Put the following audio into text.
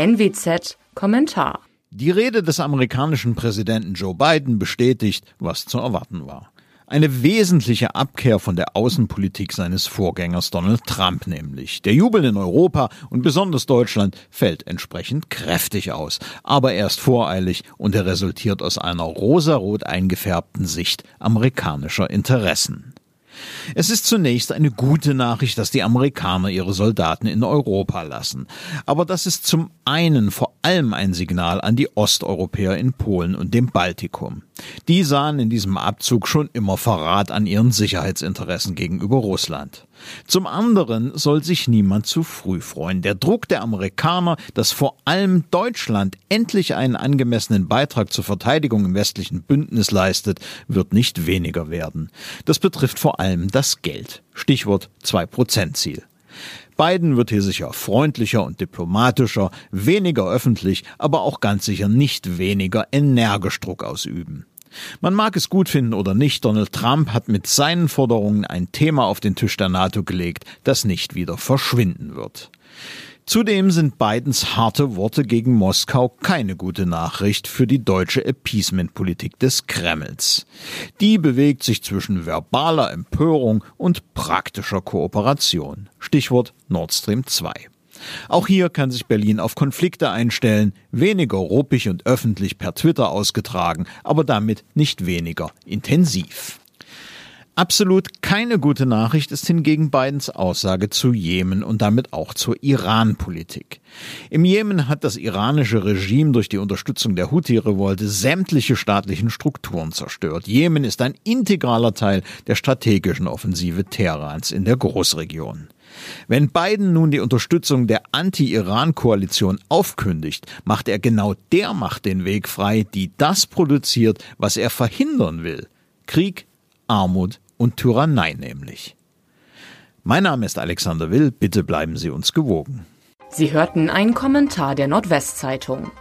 NWZ Kommentar. Die Rede des amerikanischen Präsidenten Joe Biden bestätigt, was zu erwarten war. Eine wesentliche Abkehr von der Außenpolitik seines Vorgängers Donald Trump nämlich. Der Jubel in Europa und besonders Deutschland fällt entsprechend kräftig aus, aber erst voreilig und er resultiert aus einer rosarot eingefärbten Sicht amerikanischer Interessen. Es ist zunächst eine gute Nachricht, dass die Amerikaner ihre Soldaten in Europa lassen. Aber das ist zum einen vor allem ein Signal an die Osteuropäer in Polen und dem Baltikum. Die sahen in diesem Abzug schon immer Verrat an ihren Sicherheitsinteressen gegenüber Russland. Zum anderen soll sich niemand zu früh freuen. Der Druck der Amerikaner, dass vor allem Deutschland endlich einen angemessenen Beitrag zur Verteidigung im westlichen Bündnis leistet, wird nicht weniger werden. Das betrifft vor allem das Geld. Stichwort 2-Prozent-Ziel. Biden wird hier sicher freundlicher und diplomatischer, weniger öffentlich, aber auch ganz sicher nicht weniger energisch Druck ausüben. Man mag es gut finden oder nicht, Donald Trump hat mit seinen Forderungen ein Thema auf den Tisch der NATO gelegt, das nicht wieder verschwinden wird. Zudem sind Bidens harte Worte gegen Moskau keine gute Nachricht für die deutsche Appeasement-Politik des Kremls. Die bewegt sich zwischen verbaler Empörung und praktischer Kooperation. Stichwort Nord Stream 2. Auch hier kann sich Berlin auf Konflikte einstellen, weniger ruppig und öffentlich per Twitter ausgetragen, aber damit nicht weniger intensiv. Absolut keine gute Nachricht ist hingegen Bidens Aussage zu Jemen und damit auch zur Iran-Politik. Im Jemen hat das iranische Regime durch die Unterstützung der Houthi-Revolte sämtliche staatlichen Strukturen zerstört. Jemen ist ein integraler Teil der strategischen Offensive Teherans in der Großregion. Wenn Biden nun die Unterstützung der Anti-Iran-Koalition aufkündigt, macht er genau der Macht den Weg frei, die das produziert, was er verhindern will. Krieg, Armut und Tyrannei nämlich. Mein Name ist Alexander Will, bitte bleiben Sie uns gewogen. Sie hörten einen Kommentar der Nordwestzeitung.